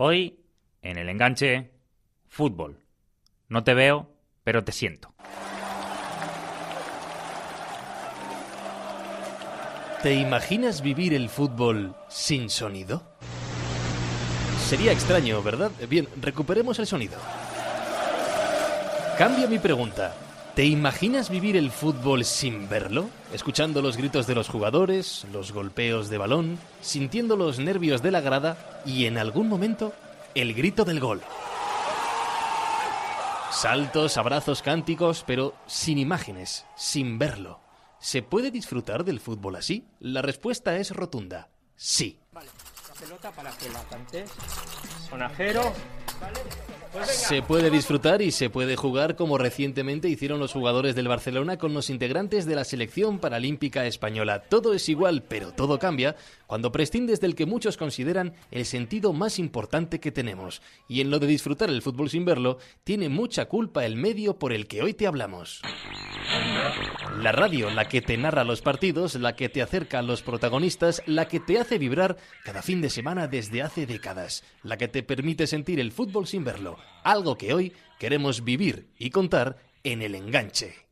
Hoy, en el enganche, fútbol. No te veo, pero te siento. ¿Te imaginas vivir el fútbol sin sonido? Sería extraño, ¿verdad? Bien, recuperemos el sonido. Cambio mi pregunta. ¿Te imaginas vivir el fútbol sin verlo? Escuchando los gritos de los jugadores, los golpeos de balón, sintiendo los nervios de la grada y en algún momento el grito del gol. Saltos, abrazos, cánticos, pero sin imágenes, sin verlo. ¿Se puede disfrutar del fútbol así? La respuesta es rotunda. Sí. Vale, la pelota para que la cantes. Sonajero. Vale. Se puede disfrutar y se puede jugar como recientemente hicieron los jugadores del Barcelona con los integrantes de la selección paralímpica española. Todo es igual, pero todo cambia cuando prescindes del que muchos consideran el sentido más importante que tenemos. Y en lo de disfrutar el fútbol sin verlo, tiene mucha culpa el medio por el que hoy te hablamos. La radio, la que te narra los partidos, la que te acerca a los protagonistas, la que te hace vibrar cada fin de semana desde hace décadas, la que te permite sentir el fútbol sin verlo, algo que hoy queremos vivir y contar en el enganche.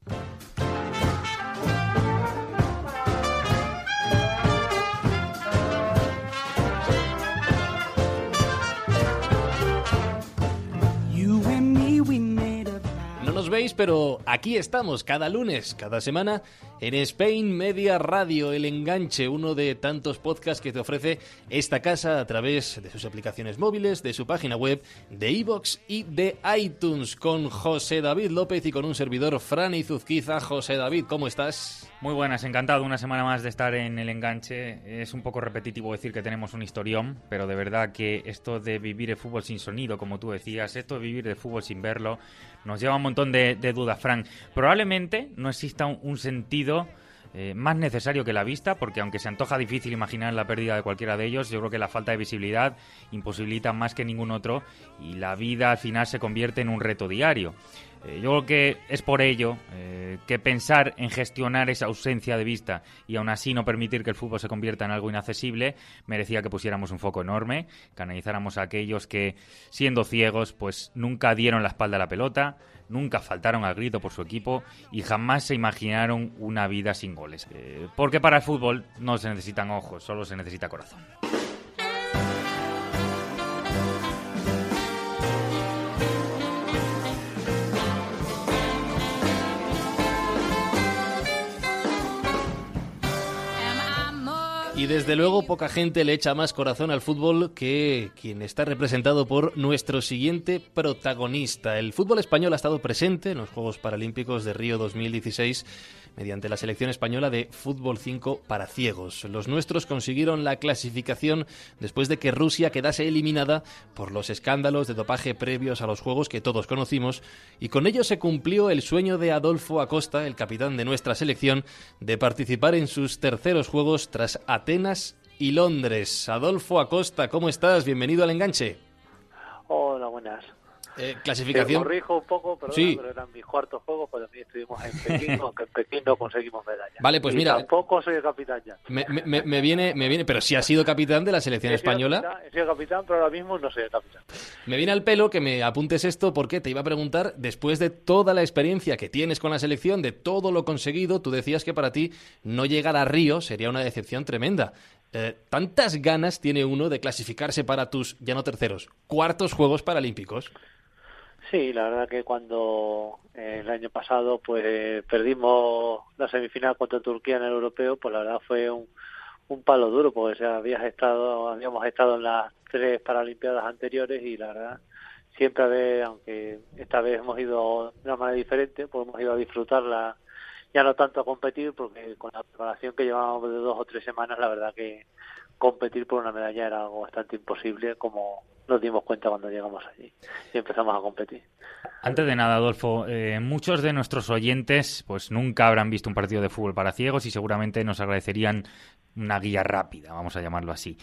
Pero aquí estamos cada lunes, cada semana, en Spain Media Radio, el enganche, uno de tantos podcasts que te ofrece esta casa a través de sus aplicaciones móviles, de su página web, de iVoox y de iTunes, con José David López y con un servidor, Fran Izuzquiza. José David, ¿cómo estás? Muy buenas, encantado una semana más de estar en el enganche. Es un poco repetitivo decir que tenemos un historión, pero de verdad que esto de vivir el fútbol sin sonido, como tú decías, esto de vivir el fútbol sin verlo, nos lleva un montón de, dudas, Frank. Probablemente no exista un, sentido eh, más necesario que la vista, porque aunque se antoja difícil imaginar la pérdida de cualquiera de ellos, yo creo que la falta de visibilidad imposibilita más que ningún otro y la vida al final se convierte en un reto diario. Eh, yo creo que es por ello eh, que pensar en gestionar esa ausencia de vista y aún así no permitir que el fútbol se convierta en algo inaccesible merecía que pusiéramos un foco enorme, que analizáramos a aquellos que, siendo ciegos, pues nunca dieron la espalda a la pelota, nunca faltaron al grito por su equipo y jamás se imaginaron una vida sin goles. Eh, porque para el fútbol no se necesitan ojos, solo se necesita corazón. Y desde luego poca gente le echa más corazón al fútbol que quien está representado por nuestro siguiente protagonista. El fútbol español ha estado presente en los Juegos Paralímpicos de Río 2016 mediante la selección española de fútbol 5 para ciegos. Los nuestros consiguieron la clasificación después de que Rusia quedase eliminada por los escándalos de dopaje previos a los Juegos que todos conocimos y con ello se cumplió el sueño de Adolfo Acosta, el capitán de nuestra selección, de participar en sus terceros Juegos tras Atenas y Londres. Adolfo Acosta, ¿cómo estás? Bienvenido al enganche. Hola, buenas. Eh, clasificación. Te corrijo un poco, pero, sí. pero eran mis cuartos juegos, también estuvimos en Pekín, aunque en Pekín no conseguimos medalla. Vale, pues mira. Tampoco soy el capitán ya. Me, me, me, viene, me viene, pero si ha sido capitán de la selección española. he sido capitán, pero ahora mismo no soy el capitán. Me viene al pelo que me apuntes esto porque te iba a preguntar, después de toda la experiencia que tienes con la selección, de todo lo conseguido, tú decías que para ti no llegar a Río sería una decepción tremenda. Eh, ¿Tantas ganas tiene uno de clasificarse para tus, ya no terceros, cuartos Juegos Paralímpicos? Sí, la verdad que cuando eh, el año pasado pues perdimos la semifinal contra Turquía en el europeo, pues la verdad fue un, palo duro, porque ya habías estado, habíamos estado en las tres Paralimpiadas anteriores y la verdad siempre, aunque esta vez hemos ido de una manera diferente, pues hemos ido a disfrutarla, ya no tanto a competir, porque con la preparación que llevábamos de dos o tres semanas, la verdad que competir por una medalla era algo bastante imposible, como nos dimos cuenta cuando llegamos allí y empezamos a competir. Antes de nada, Adolfo, eh, muchos de nuestros oyentes pues nunca habrán visto un partido de fútbol para ciegos y seguramente nos agradecerían una guía rápida, vamos a llamarlo así.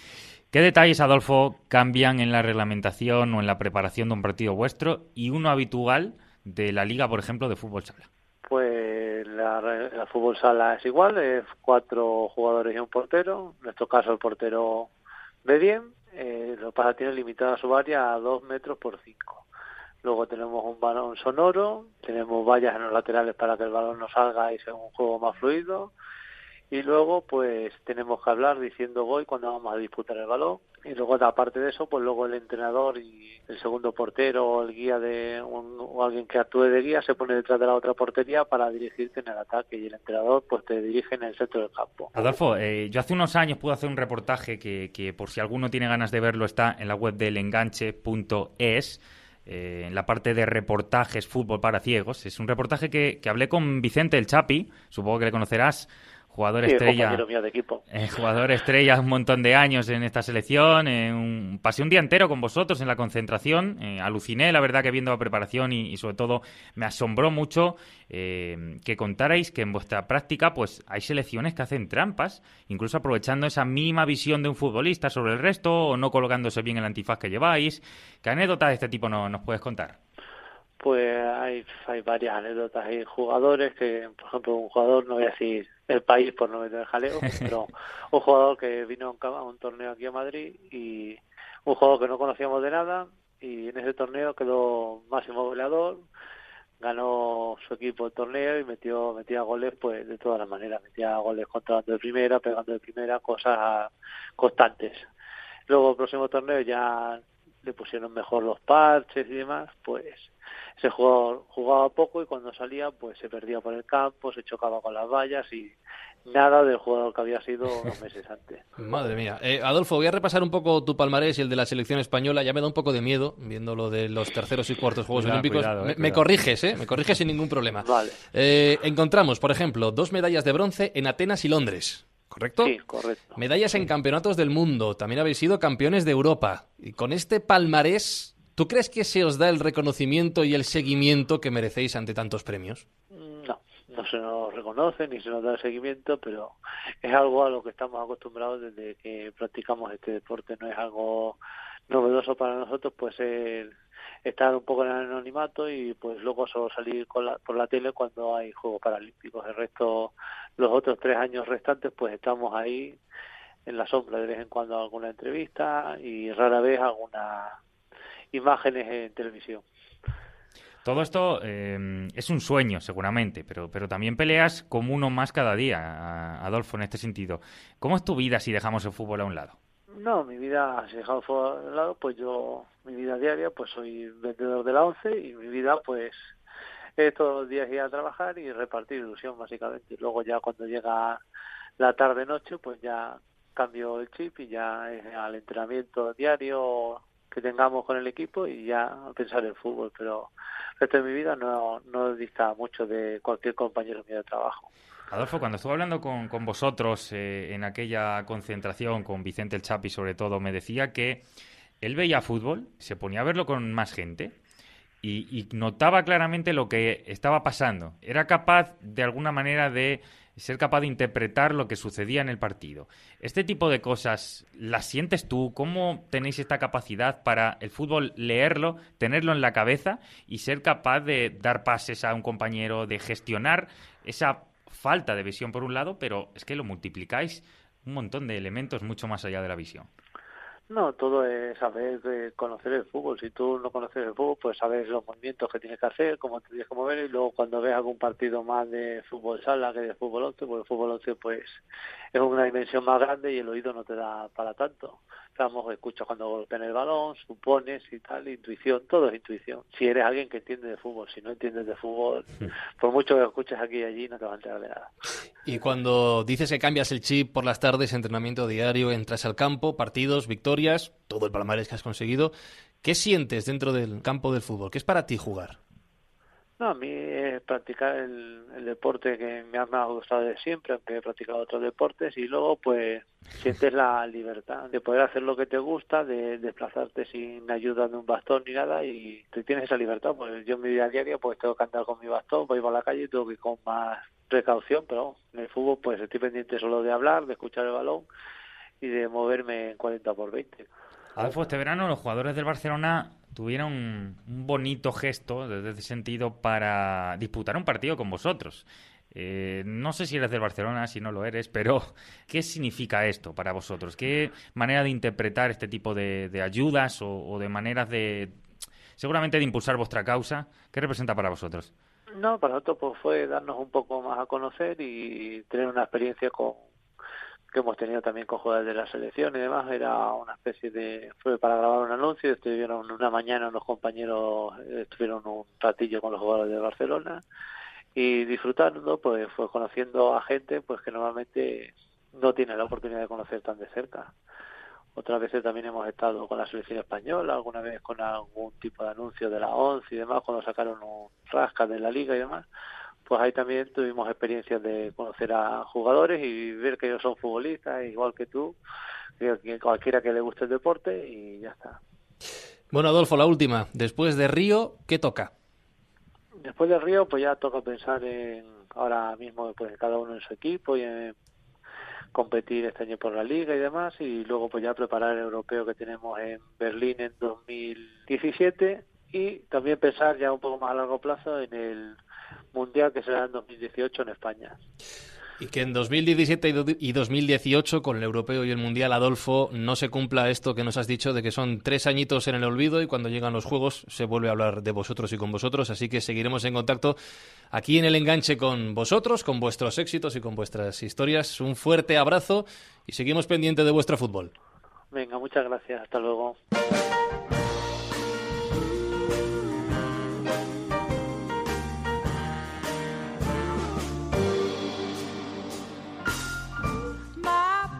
¿Qué detalles, Adolfo, cambian en la reglamentación o en la preparación de un partido vuestro y uno habitual de la liga, por ejemplo, de fútbol sala? Pues la, la fútbol sala es igual, es cuatro jugadores y un portero. En nuestro caso, el portero de bien eh, lo pasa tiene limitada su área a 2 metros por 5. Luego tenemos un balón sonoro, tenemos vallas en los laterales para que el balón no salga y sea un juego más fluido y luego pues tenemos que hablar diciendo voy cuando vamos a disputar el balón y luego aparte de eso pues luego el entrenador y el segundo portero o el guía de o alguien que actúe de guía se pone detrás de la otra portería para dirigirte en el ataque y el entrenador pues te dirige en el centro del campo. Adolfo, eh, yo hace unos años pude hacer un reportaje que, que por si alguno tiene ganas de verlo está en la web del enganche.es eh, en la parte de reportajes fútbol para ciegos. Es un reportaje que, que hablé con Vicente el Chapi, supongo que le conocerás, jugador estrella. de equipo. Eh, jugador estrella un montón de años en esta selección. Eh, pasé un día entero con vosotros en la concentración. Eh, aluciné, la verdad, que viendo la preparación y, sobre todo me asombró mucho que contarais que en vuestra práctica pues hay selecciones que hacen trampas, incluso aprovechando esa mínima visión de un futbolista sobre el resto o no colocándose bien el antifaz que lleváis. ¿Qué anécdotas de este tipo no, nos puedes contar? Pues hay, hay varias anécdotas. Hay jugadores que, por ejemplo, un jugador, no voy a decir el país por no meter jaleo, pero un jugador que vino a un torneo aquí a Madrid y un jugador que no conocíamos de nada y en ese torneo quedó máximo goleador, ganó su equipo el torneo y metió metía goles pues de todas las maneras, metía goles controlando de primera, pegando de primera, cosas constantes. Luego el próximo torneo ya le pusieron mejor los parches y demás, pues ese jugador jugaba poco y cuando salía pues se perdía por el campo, se chocaba con las vallas y nada del jugador que había sido unos meses antes. Madre mía. Eh, Adolfo, voy a repasar un poco tu palmarés y el de la selección española. Ya me da un poco de miedo viendo lo de los terceros y cuartos Juegos Olímpicos. Eh, me, corriges, ¿eh? Me corriges sin ningún problema. Vale. Eh, encontramos, por ejemplo, dos medallas de bronce en Atenas y Londres. ¿Correcto? Sí, correcto. Medallas en campeonatos del mundo. También habéis sido campeones de Europa. Y con este palmarés ¿Tú crees que se os da el reconocimiento y el seguimiento que merecéis ante tantos premios? No, no se nos reconoce ni se nos da el seguimiento, pero es algo a lo que estamos acostumbrados desde que practicamos este deporte. No es algo novedoso para nosotros, pues estar un poco en el anonimato y pues luego solo salir por la tele cuando hay Juegos Paralímpicos. El resto, los otros tres años restantes, pues estamos ahí en la sombra de vez en cuando alguna entrevista y rara vez alguna imágenes en televisión. Todo esto eh, es un sueño, seguramente, pero, pero también peleas como uno más cada día, Adolfo, en este sentido. ¿Cómo es tu vida si dejamos el fútbol a un lado? No, mi vida, si dejamos un lado, pues yo, mi vida diaria, pues soy vendedor de la ONCE y mi vida, pues, es todos los días ir a trabajar y repartir ilusión, básicamente. Luego ya cuando llega la tarde-noche, pues ya cambio el chip y ya es al entrenamiento diario que tengamos con el equipo y ya pensar en fútbol, pero el resto de mi vida no, no dista mucho de cualquier compañero mío de trabajo. Adolfo, cuando estuve hablando con, con vosotros eh, en aquella concentración, con Vicente el Chapi sobre todo, me decía que él veía fútbol, se ponía a verlo con más gente y, y notaba claramente lo que estaba pasando. Era capaz, de alguna manera, de ser capaz de interpretar lo que sucedía en el partido. Este tipo de cosas, ¿las sientes tú? ¿Cómo tenéis esta capacidad para el fútbol leerlo, tenerlo en la cabeza y ser capaz de dar pases a un compañero, de gestionar esa falta de visión por un lado, pero es que lo multiplicáis un montón de elementos mucho más allá de la visión? No, todo es saber eh, conocer el fútbol. Si tú no conoces el fútbol, pues sabes los movimientos que tienes que hacer, cómo te tienes que mover y luego cuando ves algún partido más de fútbol sala que de fútbol 11, pues el fútbol 11 pues es una dimensión más grande y el oído no te da para tanto. Estamos, escuchas cuando golpean el balón, supones y tal, intuición, todo es intuición. Si eres alguien que entiende de fútbol, si no entiendes de fútbol, por mucho que escuches aquí y allí, no te vas a enterar de nada. Y cuando dices que cambias el chip por las tardes, entrenamiento diario, entras al campo, partidos, victorias, todo el palmarés que has conseguido, ¿qué sientes dentro del campo del fútbol? ¿Qué es para ti jugar? No, a mí es practicar el, deporte que me ha, gustado de siempre, aunque he practicado otros deportes, y luego pues sientes la libertad de poder hacer lo que te gusta, de desplazarte sin ayuda de un bastón ni nada, y tú tienes esa libertad. Pues yo en mi vida diaria pues tengo que andar con mi bastón, voy a la calle y tengo que ir con más precaución, pero en el fútbol pues estoy pendiente solo de hablar, de escuchar el balón y de moverme en 40 por 20. Adolfo, este verano los jugadores del Barcelona tuvieron un bonito gesto desde ese sentido para disputar un partido con vosotros. Eh, no sé si eres del Barcelona, si no lo eres, pero ¿qué significa esto para vosotros? ¿Qué manera de interpretar este tipo de, ayudas o, de maneras de, seguramente, de impulsar vuestra causa? ¿Qué representa para vosotros? No, para nosotros pues, fue darnos un poco más a conocer y tener una experiencia con que hemos tenido también con jugadores de la selección y demás, era una especie de, fue para grabar un anuncio, estuvieron una mañana unos compañeros, estuvieron un ratillo con los jugadores de Barcelona y disfrutando, pues fue conociendo a gente pues que normalmente no tiene la oportunidad de conocer tan de cerca. Otras veces también hemos estado con la selección española, alguna vez con algún tipo de anuncio de la ONCE y demás, cuando sacaron un rasca de la liga y demás pues ahí también tuvimos experiencias de conocer a jugadores y ver que ellos son futbolistas, igual que tú, que cualquiera que le guste el deporte y ya está. Bueno, Adolfo, la última. Después de Río, ¿qué toca? Después de Río, pues ya toca pensar en ahora mismo pues cada uno en su equipo y en competir este año por la liga y demás y luego pues ya preparar el europeo que tenemos en Berlín en 2017 y también pensar ya un poco más a largo plazo en el mundial que será en 2018 en España. Y que en 2017 y 2018, con el europeo y el mundial, Adolfo, no se cumpla esto que nos has dicho de que son tres añitos en el olvido y cuando llegan los juegos se vuelve a hablar de vosotros y con vosotros. Así que seguiremos en contacto aquí en el enganche con vosotros, con vuestros éxitos y con vuestras historias. Un fuerte abrazo y seguimos pendientes de vuestro fútbol. Venga, muchas gracias. Hasta luego.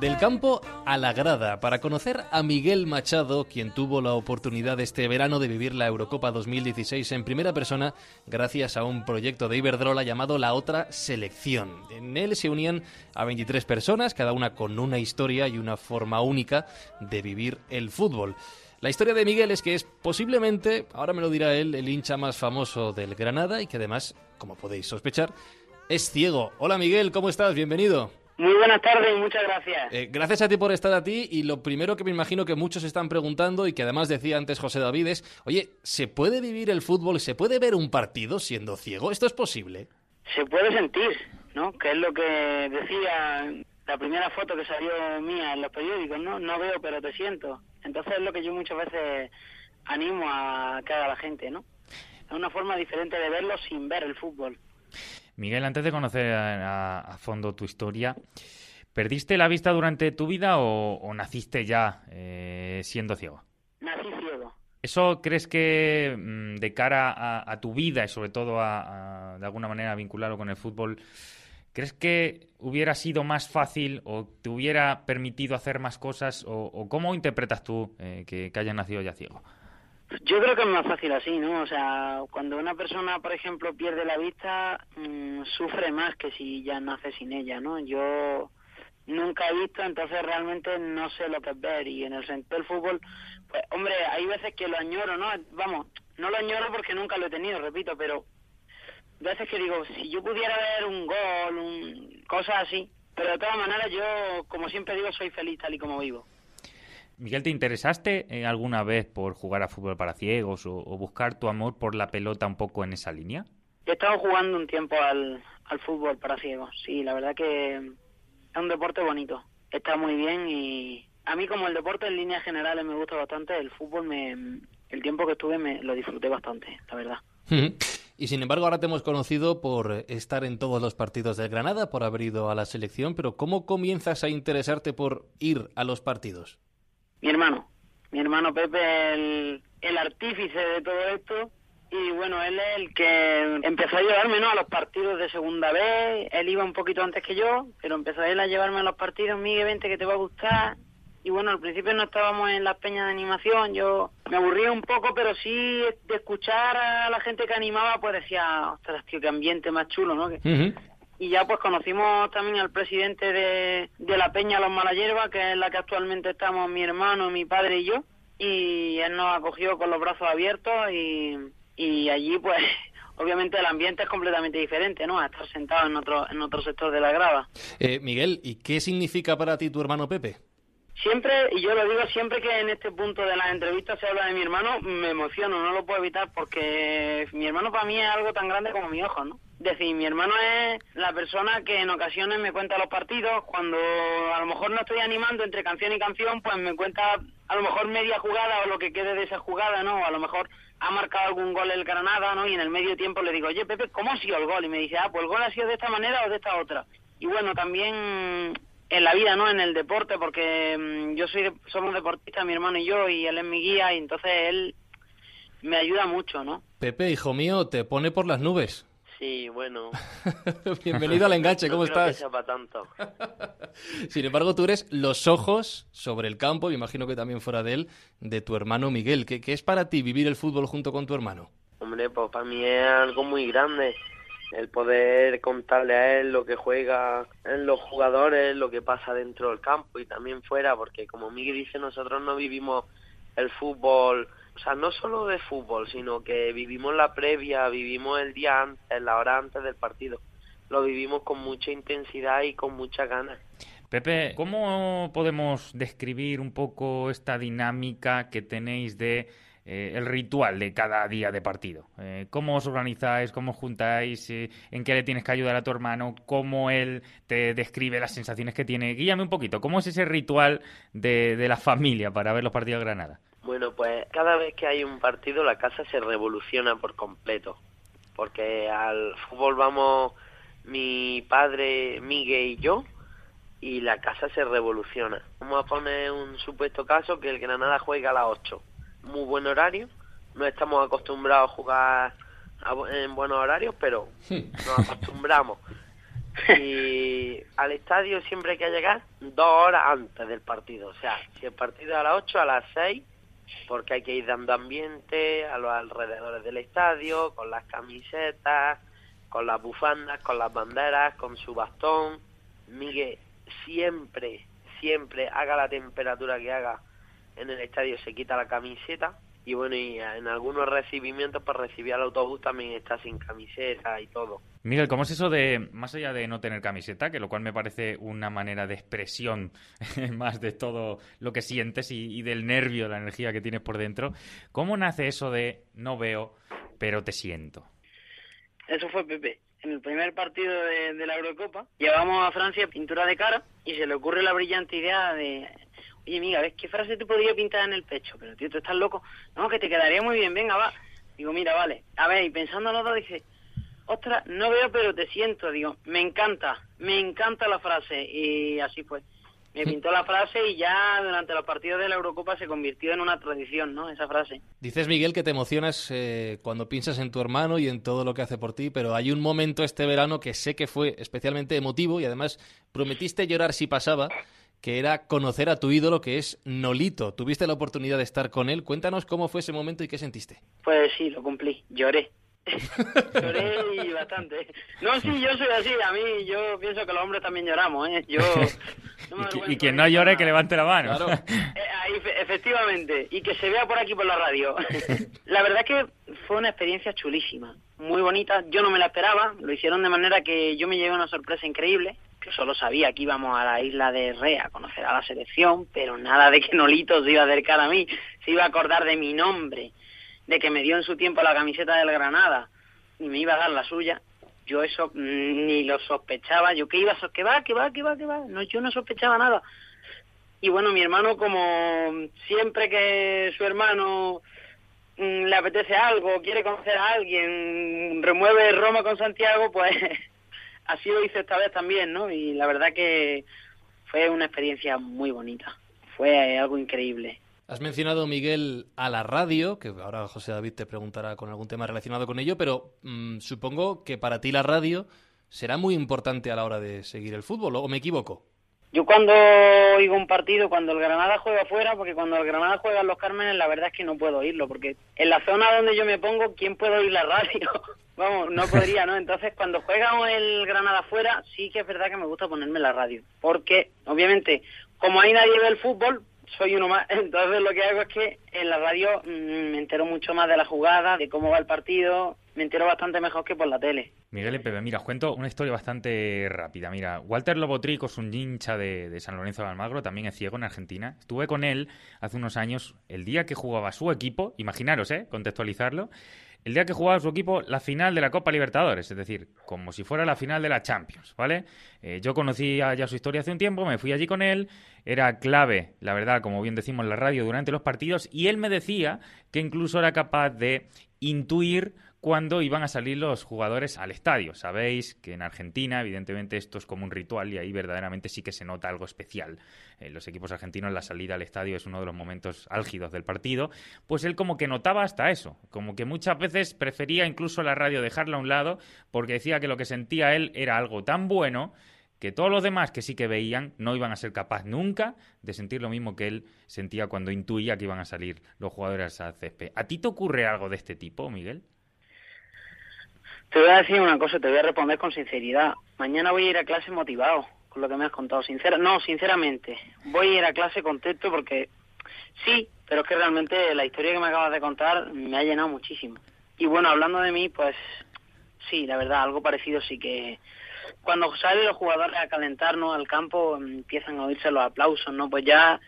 Del campo a la grada, para conocer a Miguel Machado, quien tuvo la oportunidad este verano de vivir la Eurocopa 2016 en primera persona gracias a un proyecto de Iberdrola llamado La Otra Selección. En él se unían a 23 personas, cada una con una historia y una forma única de vivir el fútbol. La historia de Miguel es que es posiblemente, ahora me lo dirá él, el hincha más famoso del Granada y que además, como podéis sospechar, es ciego. Hola Miguel, ¿cómo estás? Bienvenido. Muy buenas tardes y muchas gracias. Eh, gracias a ti por estar a ti y lo primero que me imagino que muchos están preguntando y que además decía antes José David es, oye, ¿se puede vivir el fútbol, se puede ver un partido siendo ciego? ¿Esto es posible? Se puede sentir, ¿no? Que es lo que decía la primera foto que salió mía en los periódicos, ¿no? No veo pero te siento. Entonces es lo que yo muchas veces animo a que haga la gente, ¿no? Es una forma diferente de verlo sin ver el fútbol. Miguel, antes de conocer a, fondo tu historia, ¿perdiste la vista durante tu vida o, naciste ya eh, siendo ciego? Nací ciego. ¿Eso crees que mm, de cara a, tu vida y sobre todo a, de alguna manera vincularlo con el fútbol, crees que hubiera sido más fácil o te hubiera permitido hacer más cosas o, cómo interpretas tú eh, que, que hayas nacido ya ciego? Yo creo que es más fácil así, ¿no? O sea, cuando una persona, por ejemplo, pierde la vista, mm, sufre más que si ya nace sin ella, ¿no? Yo nunca he visto, entonces realmente no sé lo que es ver. Y en el sentido del fútbol, pues, hombre, hay veces que lo añoro, ¿no? Vamos, no lo añoro porque nunca lo he tenido, repito, pero veces que digo, si yo pudiera ver un gol, un, cosas así. Pero de todas maneras, yo, como siempre digo, soy feliz tal y como vivo. Miguel, ¿te interesaste eh, alguna vez por jugar a fútbol para ciegos o, buscar tu amor por la pelota un poco en esa línea? He estado jugando un tiempo al, fútbol para ciegos, sí, la verdad que es un deporte bonito, está muy bien y a mí como el deporte en líneas generales me gusta bastante, el fútbol me, el tiempo que estuve me lo disfruté bastante, la verdad. Y sin embargo, ahora te hemos conocido por estar en todos los partidos del Granada, por haber ido a la selección, pero ¿cómo comienzas a interesarte por ir a los partidos? Mi hermano. Mi hermano Pepe, el, el artífice de todo esto. Y bueno, él es el que empezó a llevarme ¿no? a los partidos de segunda vez. Él iba un poquito antes que yo, pero empezó él a llevarme a los partidos. Miguel, vente que te va a gustar. Y bueno, al principio no estábamos en las peñas de animación. Yo me aburría un poco, pero sí de escuchar a la gente que animaba, pues decía, ostras, tío, qué ambiente más chulo, ¿no? Y ya pues conocimos también al presidente de, la Peña Los Malayerba, que es la que actualmente estamos mi hermano, mi padre y yo, y él nos acogió con los brazos abiertos y, y allí pues obviamente el ambiente es completamente diferente, ¿no? A estar sentado en otro, en otro sector de la grava. Eh, Miguel, ¿y qué significa para ti tu hermano Pepe? Siempre, y yo lo digo siempre que en este punto de las entrevistas se habla de mi hermano, me emociono, no lo puedo evitar porque mi hermano para mí es algo tan grande como mi ojo, ¿no? Decir, mi hermano es la persona que en ocasiones me cuenta los partidos, cuando a lo mejor no estoy animando entre canción y canción, pues me cuenta a lo mejor media jugada o lo que quede de esa jugada, ¿no? a lo mejor ha marcado algún gol el Granada, ¿no? Y en el medio tiempo le digo, oye, Pepe, ¿cómo ha sido el gol? Y me dice, ah, pues el gol ha sido de esta manera o de esta otra. Y bueno, también en la vida, ¿no? En el deporte, porque mm, yo soy, somos deportistas, mi hermano y yo, y él es mi guía, y entonces él me ayuda mucho, ¿no? Pepe, hijo mío, te pone por las nubes. Sí, bueno. Bienvenido al enganche, ¿cómo no creo estás? Que sea tanto. Sin embargo, tú eres los ojos sobre el campo, y imagino que también fuera de él, de tu hermano Miguel. ¿Qué, ¿Qué, es para ti vivir el fútbol junto con tu hermano? Hombre, pues para mí es algo muy grande. El poder contarle a él lo que juega en los jugadores, lo que pasa dentro del campo y también fuera, porque como Miguel dice, nosotros no vivimos el fútbol o sea, no solo de fútbol, sino que vivimos la previa, vivimos el día antes, la hora antes del partido. Lo vivimos con mucha intensidad y con mucha ganas. Pepe, ¿cómo podemos describir un poco esta dinámica que tenéis de eh, el ritual de cada día de partido? Eh, ¿Cómo os organizáis? ¿Cómo os juntáis? Eh, ¿En qué le tienes que ayudar a tu hermano? ¿Cómo él te describe las sensaciones que tiene? Guíame un poquito. ¿Cómo es ese ritual de, de la familia para ver los partidos de Granada? Bueno, pues cada vez que hay un partido la casa se revoluciona por completo, porque al fútbol vamos mi padre, Miguel y yo, y la casa se revoluciona. Vamos a poner un supuesto caso que el Granada juega a las 8. Muy buen horario, no estamos acostumbrados a jugar en buenos horarios, pero nos acostumbramos. Y al estadio siempre hay que llegar dos horas antes del partido. O sea, si el partido es a las 8, a las 6 porque hay que ir dando ambiente a los alrededores del estadio, con las camisetas, con las bufandas, con las banderas, con su bastón. Miguel siempre, siempre, haga la temperatura que haga en el estadio, se quita la camiseta. Y bueno, y en algunos recibimientos, para pues recibir al autobús también está sin camiseta y todo. Miguel, ¿cómo es eso de, más allá de no tener camiseta, que lo cual me parece una manera de expresión más de todo lo que sientes y, y, del nervio, la energía que tienes por dentro, ¿cómo nace eso de no veo, pero te siento? Eso fue Pepe. En el primer partido de, de la Eurocopa, llevamos a Francia pintura de cara y se le ocurre la brillante idea de oye, amiga, ¿ves qué frase te podría pintar en el pecho? Pero, tío, tú estás loco. No, que te quedaría muy bien, venga, va. Digo, mira, vale. A ver, y pensando en dos, dice, ostras, no veo, pero te siento. Digo, me encanta, me encanta la frase. Y así fue. Me pintó la frase y ya durante los partidos de la Eurocopa se convirtió en una tradición, ¿no? Esa frase. Dices, Miguel, que te emocionas eh, cuando piensas en tu hermano y en todo lo que hace por ti, pero hay un momento este verano que sé que fue especialmente emotivo y además prometiste llorar si pasaba que era conocer a tu ídolo, que es Nolito. ¿Tuviste la oportunidad de estar con él? Cuéntanos cómo fue ese momento y qué sentiste. Pues sí, lo cumplí. Lloré. Lloré y bastante. No, sí, yo soy así. A mí, yo pienso que los hombres también lloramos, ¿eh? Yo... No y, y, quien no llore, que levante la mano. Claro. Eh, ahí, efectivamente. Y que se vea por aquí por la radio. la verdad que fue una experiencia chulísima. Muy bonita. Yo no me la esperaba. Lo hicieron de manera que yo me llevé una sorpresa increíble que solo sabía que íbamos a la isla de Re a conocer a la selección, pero nada de que Nolito se iba a acercar a mí, se iba a acordar de mi nombre, de que me dio en su tiempo la camiseta del Granada y me iba a dar la suya. Yo eso ni lo sospechaba, yo que iba, que va, que va, que va, que va, no, yo no sospechaba nada. Y bueno, mi hermano como siempre que su hermano mm, le apetece algo, quiere conocer a alguien, remueve Roma con Santiago, pues así lo hice esta vez también, ¿no? Y la verdad que fue una experiencia muy bonita, fue algo increíble. Has mencionado, Miguel, a la radio, que ahora José David te preguntará con algún tema relacionado con ello, pero mmm, supongo que para ti la radio será muy importante a la hora de seguir el fútbol, ¿o me equivoco? Yo cuando oigo un partido, cuando el Granada juega afuera, porque cuando el Granada juega en los Cármenes, la verdad es que no puedo oírlo, porque en la zona donde yo me pongo, ¿quién puede oír la radio? Vamos, no podría, ¿no? Entonces, cuando juega el Granada afuera, sí que es verdad que me gusta ponerme la radio. Porque, obviamente, como ahí nadie ve el fútbol, soy uno más. Entonces, lo que hago es que en la radio mmm, me entero mucho más de la jugada, de cómo va el partido. Me entero bastante mejor que por la tele. Miguel Pepe, mira, os cuento una historia bastante rápida. Mira, Walter Lobotrico es un hincha de, San Lorenzo de Almagro, también es ciego en Argentina. Estuve con él hace unos años, el día que jugaba su equipo, imaginaros, ¿eh? Contextualizarlo el día que jugaba su equipo la final de la Copa Libertadores, es decir, como si fuera la final de la Champions, ¿vale? Eh, yo conocía ya su historia hace un tiempo, me fui allí con él, era clave, la verdad, como bien decimos en la radio, durante los partidos, y él me decía que incluso era capaz de intuir cuando iban a salir los jugadores al estadio. Sabéis que en Argentina, evidentemente, esto es como un ritual y ahí verdaderamente sí que se nota algo especial. En los equipos argentinos la salida al estadio es uno de los momentos álgidos del partido. Pues él como que notaba hasta eso, como que muchas veces prefería incluso la radio dejarla a un lado porque decía que lo que sentía él era algo tan bueno que todos los demás que sí que veían no iban a ser capaces nunca de sentir lo mismo que él sentía cuando intuía que iban a salir los jugadores al césped. ¿A ti te ocurre algo de este tipo, Miguel? Te voy a decir una cosa, te voy a responder con sinceridad. Mañana voy a ir a clase motivado con lo que me has contado. Sincera, no, sinceramente, voy a ir a clase contento porque sí, pero es que realmente la historia que me acabas de contar me ha llenado muchísimo. Y bueno, hablando de mí, pues sí, la verdad, algo parecido sí que cuando salen los jugadores a calentarnos al campo empiezan a oírse los aplausos, ¿no? Pues ya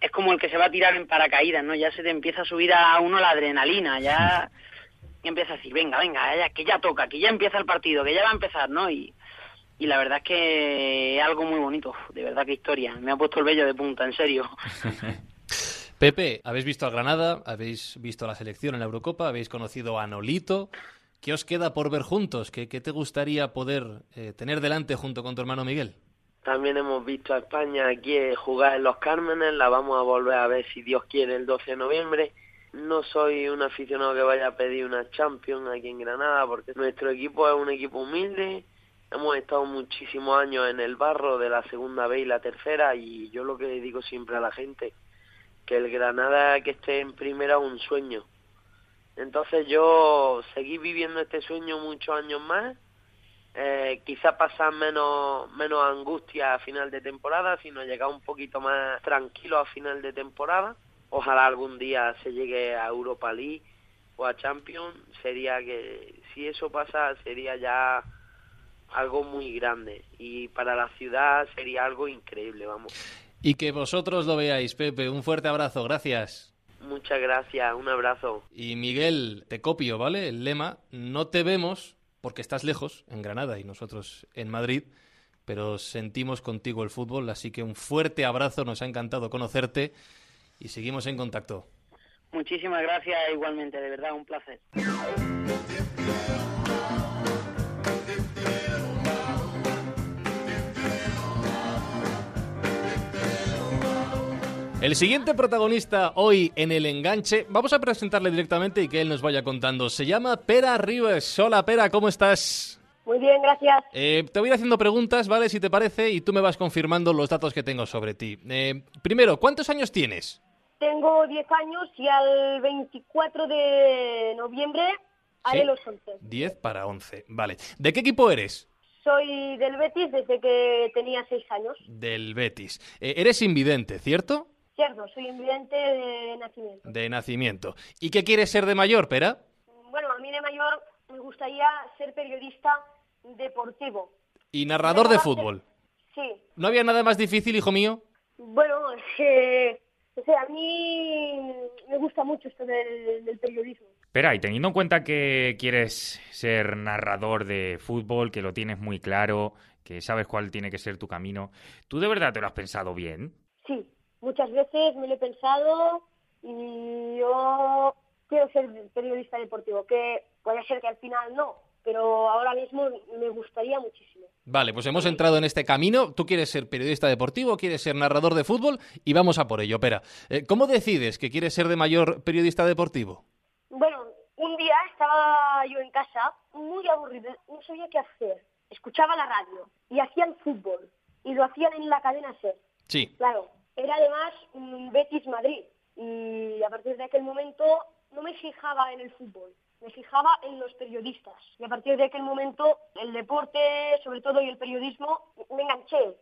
es como el que se va a tirar en paracaídas, ¿no? Ya se te empieza a subir a uno la adrenalina, ya y empieza a decir, venga, venga, ya, que ya toca, que ya empieza el partido, que ya va a empezar, ¿no? Y, y la verdad es que es algo muy bonito, de verdad que historia. Me ha puesto el vello de punta, en serio. Pepe, habéis visto a Granada, habéis visto a la selección en la Eurocopa, habéis conocido a Nolito. ¿Qué os queda por ver juntos? ¿Qué, qué te gustaría poder eh, tener delante junto con tu hermano Miguel? También hemos visto a España aquí jugar en los Cármenes, la vamos a volver a ver si Dios quiere el 12 de noviembre no soy un aficionado que vaya a pedir una Champions aquí en Granada, porque nuestro equipo es un equipo humilde. Hemos estado muchísimos años en el barro de la segunda B y la tercera, y yo lo que digo siempre a la gente, que el Granada que esté en primera es un sueño. Entonces yo seguí viviendo este sueño muchos años más, eh, quizá pasar menos, menos angustia a final de temporada, sino llegar un poquito más tranquilo a final de temporada ojalá algún día se llegue a Europa League o a Champions, sería que si eso pasa sería ya algo muy grande y para la ciudad sería algo increíble, vamos. Y que vosotros lo veáis, Pepe. Un fuerte abrazo, gracias. Muchas gracias, un abrazo. Y Miguel, te copio, ¿vale? El lema, no te vemos porque estás lejos, en Granada y nosotros en Madrid, pero sentimos contigo el fútbol, así que un fuerte abrazo, nos ha encantado conocerte y seguimos en contacto. Muchísimas gracias igualmente, de verdad, un placer. El siguiente protagonista hoy en el enganche, vamos a presentarle directamente y que él nos vaya contando. Se llama Pera Rivers. Hola Pera, ¿cómo estás? Muy bien, gracias. Eh, te voy a ir haciendo preguntas, ¿vale? Si te parece, y tú me vas confirmando los datos que tengo sobre ti. Eh, primero, ¿cuántos años tienes? Tengo 10 años y al 24 de noviembre haré los 11. 10 para 11, vale. ¿De qué equipo eres? Soy del Betis desde que tenía 6 años. Del Betis. Eh, eres invidente, ¿cierto? Cierto, soy invidente de nacimiento. De nacimiento. ¿Y qué quieres ser de mayor, Pera? Bueno, a mí de mayor me gustaría ser periodista deportivo. ¿Y narrador de fútbol? Sí. ¿No había nada más difícil, hijo mío? Bueno, eh, o sea, a mí me gusta mucho esto del, periodismo. Espera, y teniendo en cuenta que quieres ser narrador de fútbol, que lo tienes muy claro, que sabes cuál tiene que ser tu camino, ¿tú de verdad te lo has pensado bien? Sí, muchas veces me lo he pensado y yo quiero ser periodista deportivo, que puede ser que al final no, pero ahora mismo me gustaría muchísimo. Vale, pues hemos entrado en este camino. Tú quieres ser periodista deportivo, quieres ser narrador de fútbol y vamos a por ello. Pera, eh, ¿cómo decides que quieres ser de mayor periodista deportivo? Bueno, un día estaba yo en casa muy aburrido, no sabía qué hacer. Escuchaba la radio y hacían fútbol y lo hacían en la cadena SER. Sí. Claro, era además un Betis Madrid y a partir de aquel momento no me fijaba en el fútbol me fijaba en los periodistas. Y a partir de aquel momento, el deporte, sobre todo, y el periodismo, me enganché.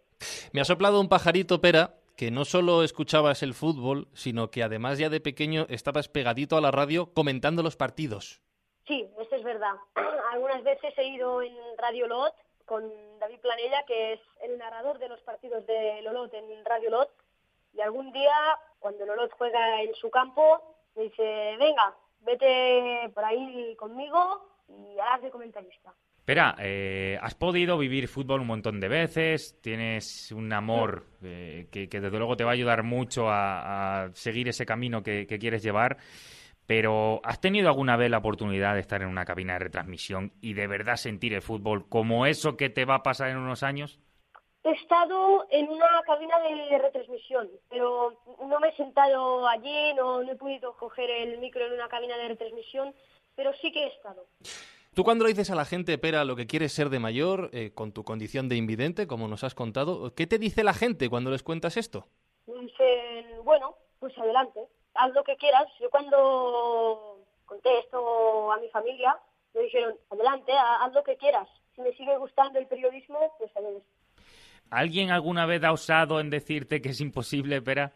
Me ha soplado un pajarito, Pera, que no solo escuchabas el fútbol, sino que además ya de pequeño estabas pegadito a la radio comentando los partidos. Sí, eso es verdad. Algunas veces he ido en Radio Lot con David Planella, que es el narrador de los partidos de Lolot en Radio Lot. Y algún día, cuando Lolot juega en su campo, me dice, venga, vete por ahí conmigo y harás de comentarista. Espera, eh, has podido vivir fútbol un montón de veces, tienes un amor eh, que, desde luego te va a ayudar mucho a, seguir ese camino que, quieres llevar, pero ¿has tenido alguna vez la oportunidad de estar en una cabina de retransmisión y de verdad sentir el fútbol como eso que te va a pasar en unos años? He estado en una cabina de retransmisión, pero no me he sentado allí, no, no he podido coger el micro en una cabina de retransmisión, pero sí que he estado. Tú cuando le dices a la gente, Pera, lo que quieres ser de mayor, eh, con tu condición de invidente, como nos has contado, ¿qué te dice la gente cuando les cuentas esto? Dicen, bueno, pues adelante, haz lo que quieras. Yo cuando conté esto a mi familia, me dijeron, adelante, haz lo que quieras. Si me sigue gustando el periodismo, pues adelante. ¿Alguien alguna vez ha osado en decirte que es imposible, Pera?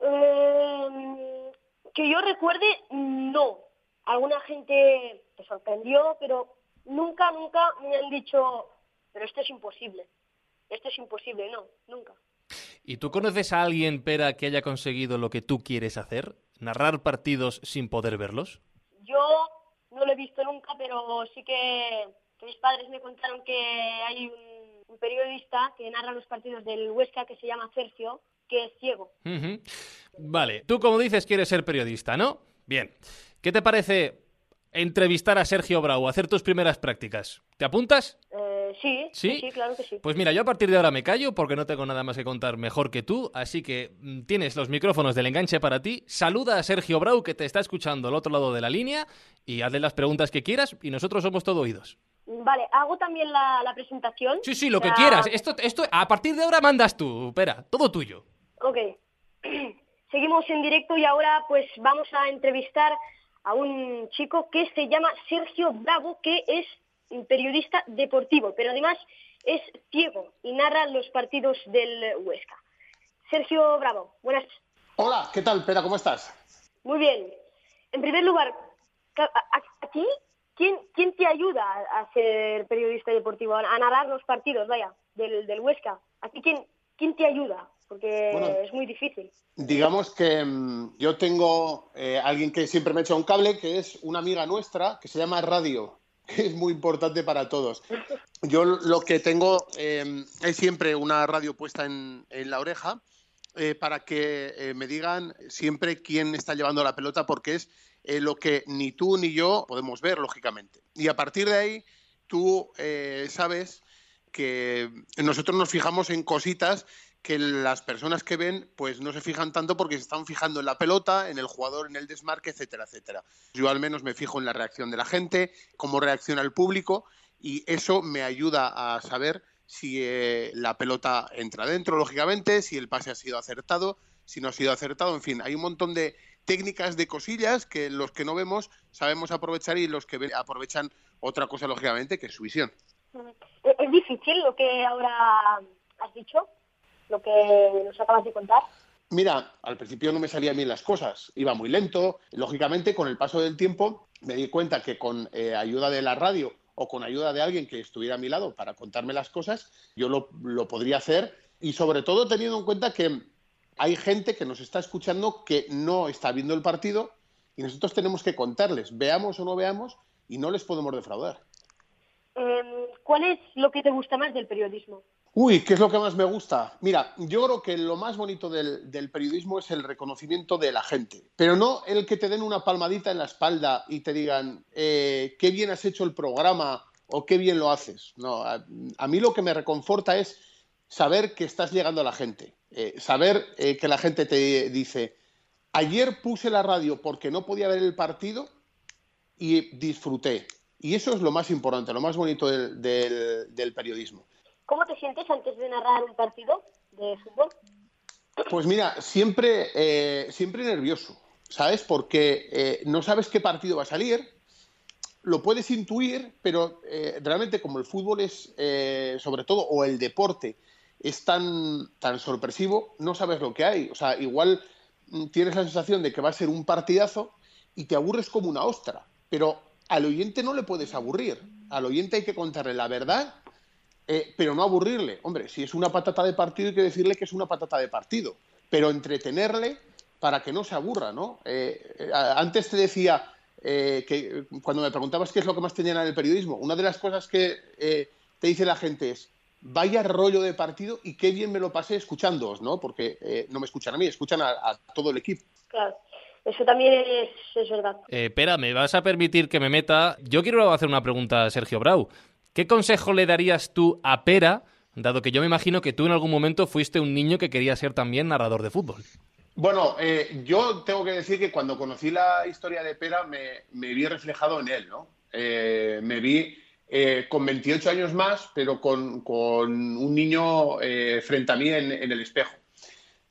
Eh, que yo recuerde, no alguna gente te sorprendió, pero nunca, nunca me han dicho, pero esto es imposible, esto es imposible, no, nunca. ¿Y tú conoces a alguien, Pera, que haya conseguido lo que tú quieres hacer? ¿Narrar partidos sin poder verlos? Yo no lo he visto nunca, pero sí que, mis padres me contaron que hay un, periodista que narra los partidos del Huesca que se llama Sergio, que es ciego. Vale, tú como dices quieres ser periodista, ¿no? Bien. ¿Qué te parece entrevistar a Sergio Brau, hacer tus primeras prácticas? ¿Te apuntas? Eh, sí, sí, claro que sí. Pues mira, yo a partir de ahora me callo porque no tengo nada más que contar mejor que tú, así que mm, tienes los micrófonos del enganche para ti. Saluda a Sergio Brau que te está escuchando al otro lado de la línea y hazle las preguntas que quieras y nosotros somos todo oídos. Vale, hago también la, presentación. Sí, sí, lo que quieras. Esto, esto, a partir de ahora mandas tú, espera, todo tuyo. Ok. Seguimos en directo y ahora pues vamos a entrevistar a un chico que se llama Sergio Bravo, que es periodista deportivo, pero además es ciego y narra los partidos del Huesca. Sergio Bravo, buenas. Hola, ¿qué tal, Pera? ¿Cómo estás? Muy bien. En primer lugar, aquí, ¿quién, quién te ayuda a ser periodista deportivo, a narrar los partidos, vaya, del, del Huesca? ¿Aquí quién, quién te ayuda? porque es muy difícil. Digamos que mm, yo tengo eh, alguien que siempre me echa un cable, que es una amiga nuestra, que se llama Radio, que es muy importante para todos. Yo lo que tengo em, es siempre una radio puesta en, la oreja eh, para que eh, me digan siempre quién está llevando la pelota, porque es lo que ni tú ni yo podemos ver, lógicamente. Y a partir de ahí, tú sabes que nosotros nos fijamos en cositas que las personas que ven pues no se fijan tanto porque se están fijando en la pelota, en el jugador, en el desmarque, etcétera, etcétera. Yo al menos me fijo en la reacción de la gente, cómo reacciona el público y eso me ayuda a saber si eh, la pelota entra dentro, lógicamente, si el pase ha sido acertado, si no ha sido acertado, en fin, hay un montón de técnicas, de cosillas que los que no vemos sabemos aprovechar y los que aprovechan otra cosa, lógicamente, que es su visión. ¿Es difícil lo que ahora has dicho? lo que nos acabas de contar? Mira, al principio no me salían bien las cosas, iba muy lento. Lógicamente, con el paso del tiempo, me di cuenta que con eh, ayuda de la radio o con ayuda de alguien que estuviera a mi lado para contarme las cosas, yo lo, lo podría hacer. Y sobre todo teniendo en cuenta que hay gente que nos está escuchando que no está viendo el partido y nosotros tenemos que contarles, veamos o no veamos, y no les podemos defraudar. Em, ¿Cuál es lo que te gusta más del periodismo? Uy, ¿qué es lo que más me gusta? Mira, yo creo que lo más bonito del, periodismo es el reconocimiento de la gente, pero no el que te den una palmadita en la espalda y te digan eh, qué bien has hecho el programa o qué bien lo haces. No, a, mí lo que me reconforta es saber que estás llegando a la gente, eh, saber eh, que la gente te dice, ayer puse la radio porque no podía ver el partido y disfruté. Y eso es lo más importante, lo más bonito del periodismo. ¿Cómo te sientes antes de narrar un partido de fútbol? Pues mira, siempre, eh, siempre nervioso, ¿sabes? Porque no sabes qué partido va a salir, lo puedes intuir, pero realmente como el fútbol es, sobre todo, o el deporte, es tan, tan sorpresivo, no sabes lo que hay. O sea, igual mm, tienes la sensación de que va a ser un partidazo y te aburres como una ostra, pero al oyente no le puedes aburrir. Al oyente hay que contarle la verdad eh, pero no aburrirle. Hombre, si es una patata de partido hay que decirle que es una patata de partido, pero entretenerle para que no se aburra, ¿no? Eh, eh, antes te decía, que cuando me preguntabas qué es lo que más te llena en el periodismo, una de las cosas que te dice la gente es, vaya rollo de partido y qué bien me lo pasé escuchándoos, ¿no? Porque eh, no me escuchan a mí, escuchan a, a todo el equipo. Claro. Eso también es, es verdad. Eh, espera, ¿me vas a permitir que me meta? Yo quiero hacer una pregunta a Sergio Brau. ¿Qué consejo le darías tú a Pera, dado que yo me imagino que tú en algún momento fuiste un niño que quería ser también narrador de fútbol? Bueno, eh, yo tengo que decir que cuando conocí la historia de Pera me, me vi reflejado en él, ¿no? Eh, me vi eh, con 28 años más, pero con, un niño eh, frente a mí en, el espejo.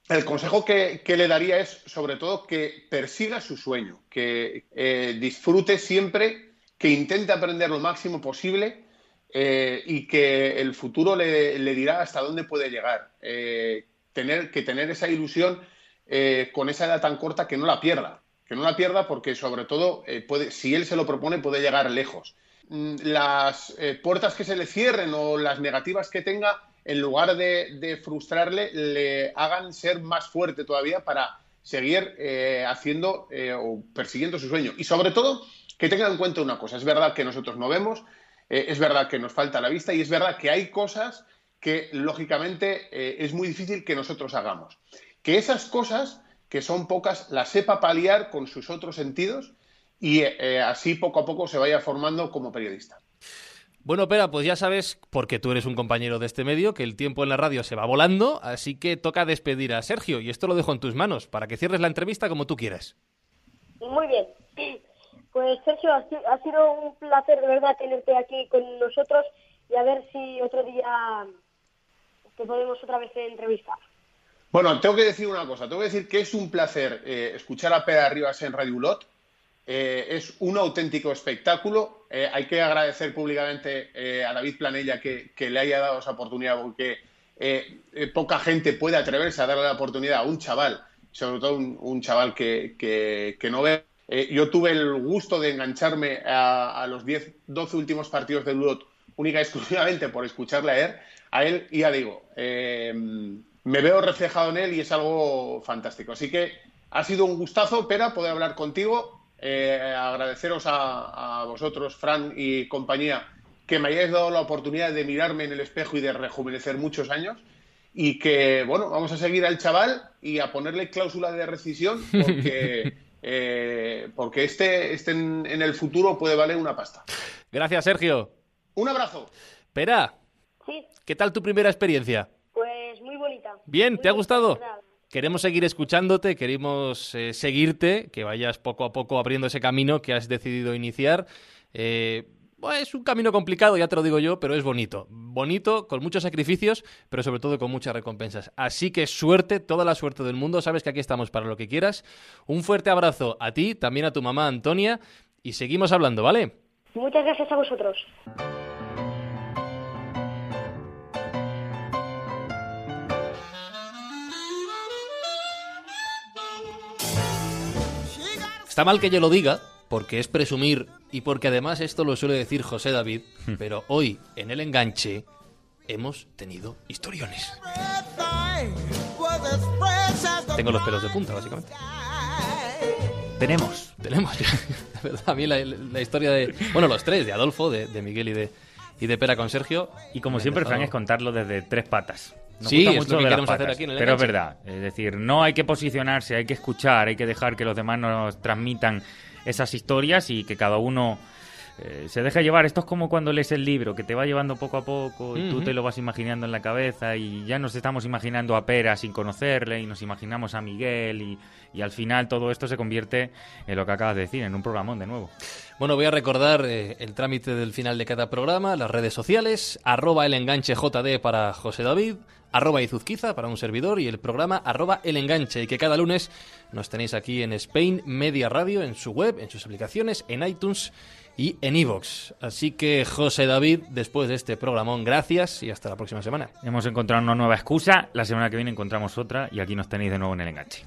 El consejo que, le daría es, sobre todo, que persiga su sueño, que eh, disfrute siempre, que intente aprender lo máximo posible y que el futuro le, le, dirá hasta dónde puede llegar. Tener, que tener esa ilusión con esa edad tan corta que no la pierda, que no la pierda porque, sobre todo, puede, si él se lo propone, puede llegar lejos. Mm, las eh, puertas que se le cierren o las negativas que tenga en lugar de, frustrarle, le hagan ser más fuerte todavía para seguir eh, haciendo eh, o persiguiendo su sueño. Y sobre todo, que tengan en cuenta una cosa, es verdad que nosotros no vemos, es verdad que nos falta la vista y es verdad que hay cosas que lógicamente es muy difícil que nosotros hagamos. Que esas cosas, que son pocas, las sepa paliar con sus otros sentidos y eh, así poco a poco se vaya formando como periodista. Bueno, Pera, pues ya sabes, porque tú eres un compañero de este medio, que el tiempo en la radio se va volando, así que toca despedir a Sergio, y esto lo dejo en tus manos, para que cierres la entrevista como tú quieras. Muy bien. Pues Sergio, ha sido un placer de verdad tenerte aquí con nosotros y a ver si otro día te podemos otra vez entrevistar. Bueno, tengo que decir una cosa, tengo que decir que es un placer eh, escuchar a Pera Rivas en Radio Ulot, eh, es un auténtico espectáculo. Eh, hay que agradecer públicamente eh, a David Planella que, que, le haya dado esa oportunidad, porque eh, eh, poca gente puede atreverse a darle la oportunidad a un chaval, sobre todo un, un chaval que, que, que, no ve. Eh, yo tuve el gusto de engancharme a, a los 10, 12 últimos partidos de Ludot única y exclusivamente por escucharle a él, a él y ya digo, me veo reflejado en él y es algo fantástico. Así que ha sido un gustazo, Pera, poder hablar contigo eh, agradeceros a, a, vosotros, Fran y compañía, que me hayáis dado la oportunidad de mirarme en el espejo y de rejuvenecer muchos años. Y que, bueno, vamos a seguir al chaval y a ponerle cláusula de rescisión porque, eh, porque este, este en, en, el futuro puede valer una pasta. Gracias, Sergio. Un abrazo. Pera. Sí. ¿Qué tal tu primera experiencia? Pues muy bonita. Bien, muy ¿te ha gustado? Verdad. Queremos seguir escuchándote, queremos eh, seguirte, que vayas poco a poco abriendo ese camino que has decidido iniciar. Eh, es un camino complicado, ya te lo digo yo, pero es bonito. Bonito, con muchos sacrificios, pero sobre todo con muchas recompensas. Así que suerte, toda la suerte del mundo. Sabes que aquí estamos para lo que quieras. Un fuerte abrazo a ti, también a tu mamá Antonia, y seguimos hablando, ¿vale? Muchas gracias a vosotros. Está mal que yo lo diga, porque es presumir y porque además esto lo suele decir José David, pero hoy en el enganche hemos tenido historiones. Tengo los pelos de punta, básicamente. Tenemos. Tenemos, verdad, a mí la, la, historia de... Bueno, los tres, de Adolfo, de, de Miguel y de, y de Pera con Sergio. Y como siempre. Fran, es contarlo desde tres patas. Nos sí, es lo que queremos hacer aquí en el Pero es verdad, es decir, no hay que posicionarse, hay que escuchar, hay que dejar que los demás nos transmitan esas historias y que cada uno eh, se deje llevar. Esto es como cuando lees el libro, que te va llevando poco a poco y uh -huh. tú te lo vas imaginando en la cabeza y ya nos estamos imaginando a Pera sin conocerle y nos imaginamos a Miguel y, y al final todo esto se convierte en lo que acabas de decir, en un programón de nuevo. Bueno, voy a recordar eh, el trámite del final de cada programa, las redes sociales, arroba el enganche JD para José David, arroba Izuzquiza para un servidor y el programa arroba el enganche y que cada lunes nos tenéis aquí en Spain Media Radio, en su web, en sus aplicaciones, en iTunes y en iVoox. Así que José David, después de este programón, gracias y hasta la próxima semana. Hemos encontrado una nueva excusa, la semana que viene encontramos otra y aquí nos tenéis de nuevo en el enganche.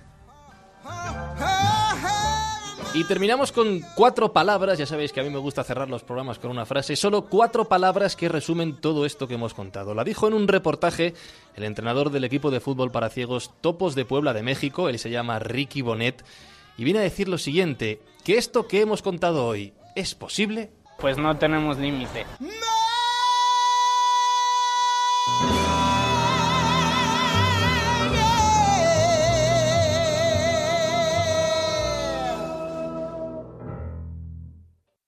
Y terminamos con cuatro palabras, ya sabéis que a mí me gusta cerrar los programas con una frase, solo cuatro palabras que resumen todo esto que hemos contado. La dijo en un reportaje el entrenador del equipo de fútbol para ciegos Topos de Puebla de México, él se llama Ricky Bonet, y viene a decir lo siguiente, que esto que hemos contado hoy es posible. Pues no tenemos límite. ¡No!